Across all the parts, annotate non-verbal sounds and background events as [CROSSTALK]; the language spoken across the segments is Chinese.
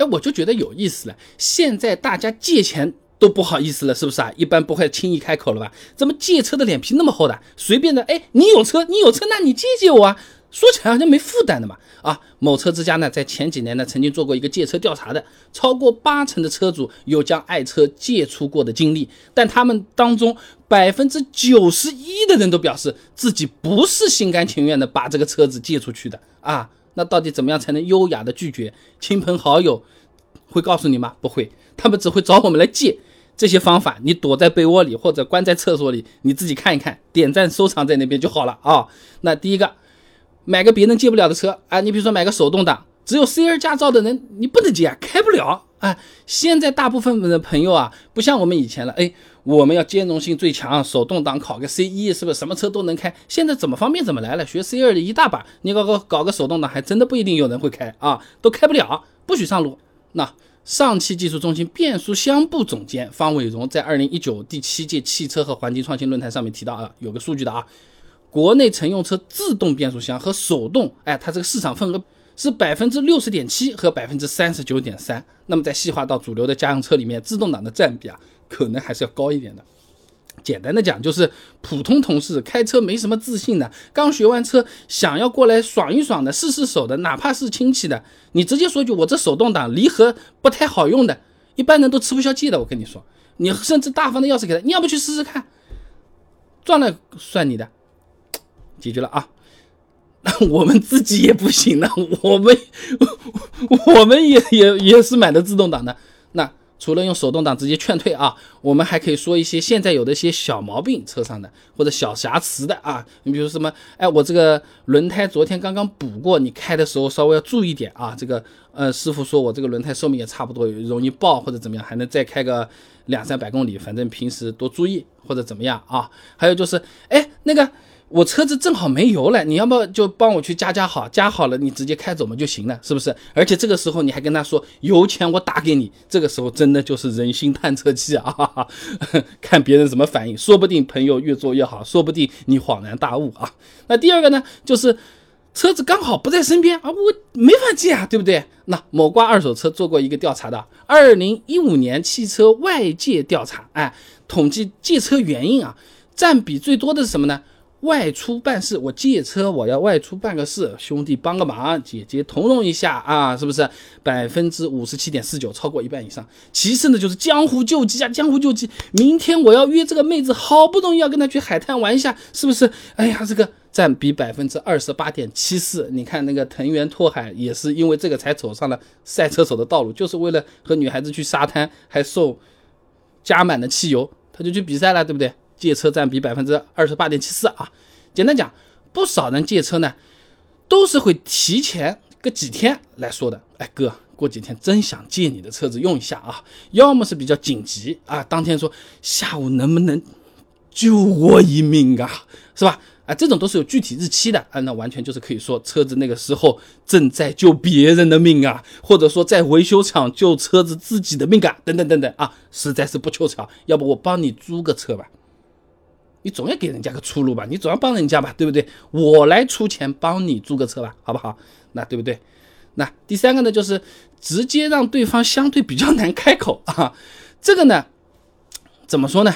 哎，我就觉得有意思了。现在大家借钱都不好意思了，是不是啊？一般不会轻易开口了吧？怎么借车的脸皮那么厚的？随便的，哎，你有车，你有车，那你借借我啊？说起来好像没负担的嘛。啊，某车之家呢，在前几年呢，曾经做过一个借车调查的，超过八成的车主有将爱车借出过的经历，但他们当中百分之九十一的人都表示自己不是心甘情愿的把这个车子借出去的啊。那到底怎么样才能优雅的拒绝？亲朋好友会告诉你吗？不会，他们只会找我们来借。这些方法，你躲在被窝里或者关在厕所里，你自己看一看，点赞收藏在那边就好了啊。那第一个，买个别人借不了的车啊，你比如说买个手动挡，只有 C 二驾照的人你不能借啊，开不了啊。现在大部分的朋友啊，不像我们以前了，哎。我们要兼容性最强，手动挡考个 C 一是不是什么车都能开？现在怎么方便怎么来了，学 C 二的一大把，你搞个搞个手动挡，还真的不一定有人会开啊，都开不了，不许上路。那上汽技术中心变速箱部总监方伟荣在二零一九第七届汽车和环境创新论坛上面提到啊，有个数据的啊，国内乘用车自动变速箱和手动，哎，它这个市场份额是百分之六十点七和百分之三十九点三。那么再细化到主流的家用车里面，自动挡的占比啊。可能还是要高一点的。简单的讲，就是普通同事开车没什么自信的，刚学完车想要过来爽一爽的，试试手的，哪怕是亲戚的，你直接说句我这手动挡离合不太好用的，一般人都吃不消气的。我跟你说，你甚至大方的钥匙给他，你要不去试试看，撞了算你的，解决了啊。[LAUGHS] 我们自己也不行了，我们 [LAUGHS] 我们也也也是买的自动挡的，那。除了用手动挡直接劝退啊，我们还可以说一些现在有的一些小毛病车上的或者小瑕疵的啊，你比如什么，哎，我这个轮胎昨天刚刚补过，你开的时候稍微要注意点啊。这个呃，师傅说我这个轮胎寿命也差不多，容易爆或者怎么样，还能再开个两三百公里，反正平时多注意或者怎么样啊。还有就是，哎，那个。我车子正好没油了，你要么就帮我去加加好，加好了你直接开走嘛就行了，是不是？而且这个时候你还跟他说油钱我打给你，这个时候真的就是人心探测器啊，看别人怎么反应，说不定朋友越做越好，说不定你恍然大悟啊。[LAUGHS] 那第二个呢，就是车子刚好不在身边啊，我没法借啊，对不对？那某瓜二手车做过一个调查的，二零一五年汽车外借调查，哎，统计借车原因啊，占比最多的是什么呢？外出办事，我借车，我要外出办个事，兄弟帮个忙，姐姐同融一下啊，是不是？百分之五十七点四九，超过一半以上。其次呢，就是江湖救急啊，江湖救急。明天我要约这个妹子，好不容易要跟她去海滩玩一下，是不是？哎呀，这个占比百分之二十八点七四。你看那个藤原拓海也是因为这个才走上了赛车手的道路，就是为了和女孩子去沙滩，还送加满的汽油，他就去比赛了，对不对？借车占比百分之二十八点七四啊！简单讲，不少人借车呢，都是会提前个几天来说的。哎，哥，过几天真想借你的车子用一下啊！要么是比较紧急啊，当天说下午能不能救我一命啊？是吧？啊，这种都是有具体日期的啊，那完全就是可以说车子那个时候正在救别人的命啊，或者说在维修厂救车子自己的命啊，等等等等啊，实在是不凑巧，要不我帮你租个车吧。你总要给人家个出路吧，你总要帮人家吧，对不对？我来出钱帮你租个车吧，好不好？那对不对？那第三个呢，就是直接让对方相对比较难开口 [LAUGHS] 啊。这个呢，怎么说呢？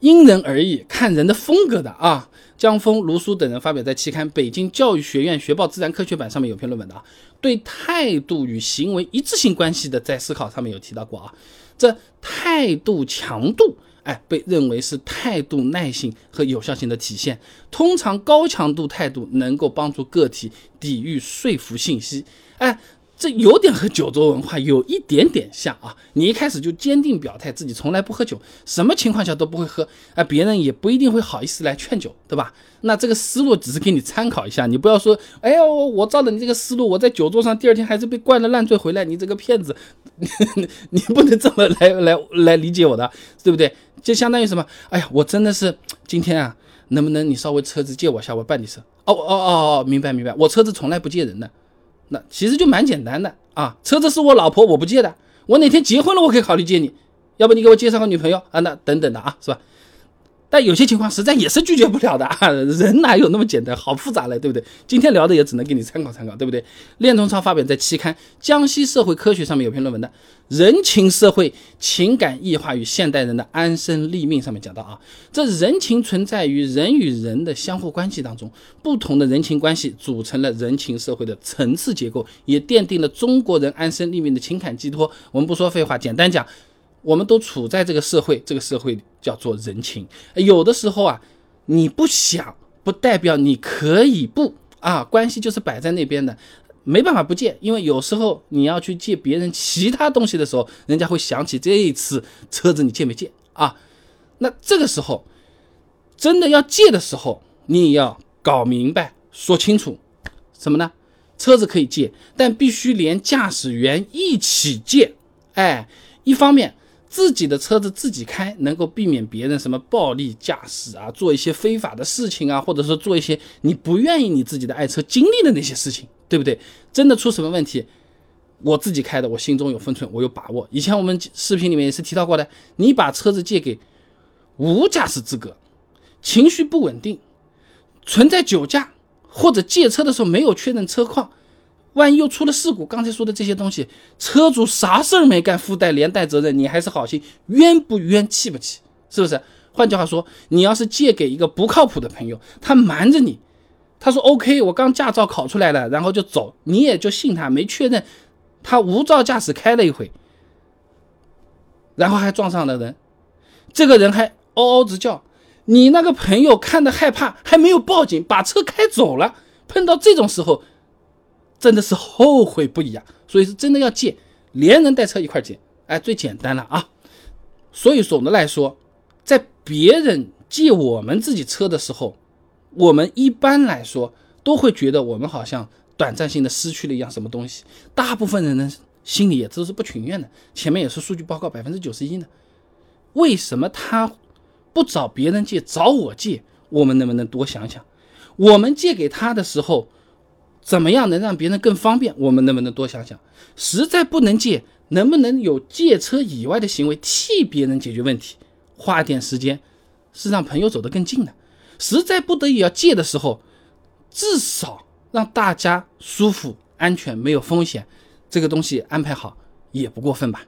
因人而异，看人的风格的啊。江峰、卢苏等人发表在期刊《北京教育学院学报自然科学版》上面有篇论文的啊，对态度与行为一致性关系的在思考上面有提到过啊。这态度强度。哎，被认为是态度耐性和有效性的体现。通常高强度态度能够帮助个体抵御说服信息。哎。这有点和酒桌文化有一点点像啊！你一开始就坚定表态自己从来不喝酒，什么情况下都不会喝，哎，别人也不一定会好意思来劝酒，对吧？那这个思路只是给你参考一下，你不要说，哎呦，我照着你这个思路，我在酒桌上第二天还是被灌了烂醉回来，你这个骗子，[LAUGHS] 你不能这么来来来理解我的，对不对？就相当于什么？哎呀，我真的是今天啊，能不能你稍微车子借我下，我办你事？哦哦哦哦，明白明白，我车子从来不借人的。那其实就蛮简单的啊，车子是我老婆，我不借的。我哪天结婚了，我可以考虑借你，要不你给我介绍个女朋友啊？那等等的啊，是吧？但有些情况实在也是拒绝不了的 [LAUGHS] 啊，人哪有那么简单，好复杂嘞，对不对？今天聊的也只能给你参考参考，对不对？练童超发表在期刊《江西社会科学》上面有篇论文的《人情社会情感异化与现代人的安身立命》上面讲到啊，这人情存在于人与人的相互关系当中，不同的人情关系组成了人情社会的层次结构，也奠定了中国人安身立命的情感寄托。我们不说废话，简单讲。我们都处在这个社会，这个社会叫做人情。有的时候啊，你不想，不代表你可以不啊，关系就是摆在那边的，没办法不借。因为有时候你要去借别人其他东西的时候，人家会想起这一次车子你借没借啊？那这个时候真的要借的时候，你也要搞明白、说清楚什么呢？车子可以借，但必须连驾驶员一起借。哎，一方面。自己的车子自己开，能够避免别人什么暴力驾驶啊，做一些非法的事情啊，或者说做一些你不愿意你自己的爱车经历的那些事情，对不对？真的出什么问题，我自己开的，我心中有分寸，我有把握。以前我们视频里面也是提到过的，你把车子借给无驾驶资格、情绪不稳定、存在酒驾或者借车的时候没有确认车况。万一又出了事故，刚才说的这些东西，车主啥事儿没干，附带连带责任，你还是好心，冤不冤，气不气？是不是？换句话说，你要是借给一个不靠谱的朋友，他瞒着你，他说 OK，我刚驾照考出来了，然后就走，你也就信他，没确认，他无照驾驶开了一回，然后还撞上了人，这个人还嗷嗷直叫，你那个朋友看的害怕，还没有报警，把车开走了，碰到这种时候。真的是后悔不已啊！所以是真的要借，连人带车一块借，哎，最简单了啊。所以总的来说，在别人借我们自己车的时候，我们一般来说都会觉得我们好像短暂性的失去了一样什么东西。大部分人呢心里也都是不情愿的。前面也是数据报告，百分之九十一呢。为什么他不找别人借，找我借？我们能不能多想想？我们借给他的时候。怎么样能让别人更方便？我们能不能多想想？实在不能借，能不能有借车以外的行为替别人解决问题？花点时间是让朋友走得更近的。实在不得已要借的时候，至少让大家舒服、安全、没有风险，这个东西安排好也不过分吧。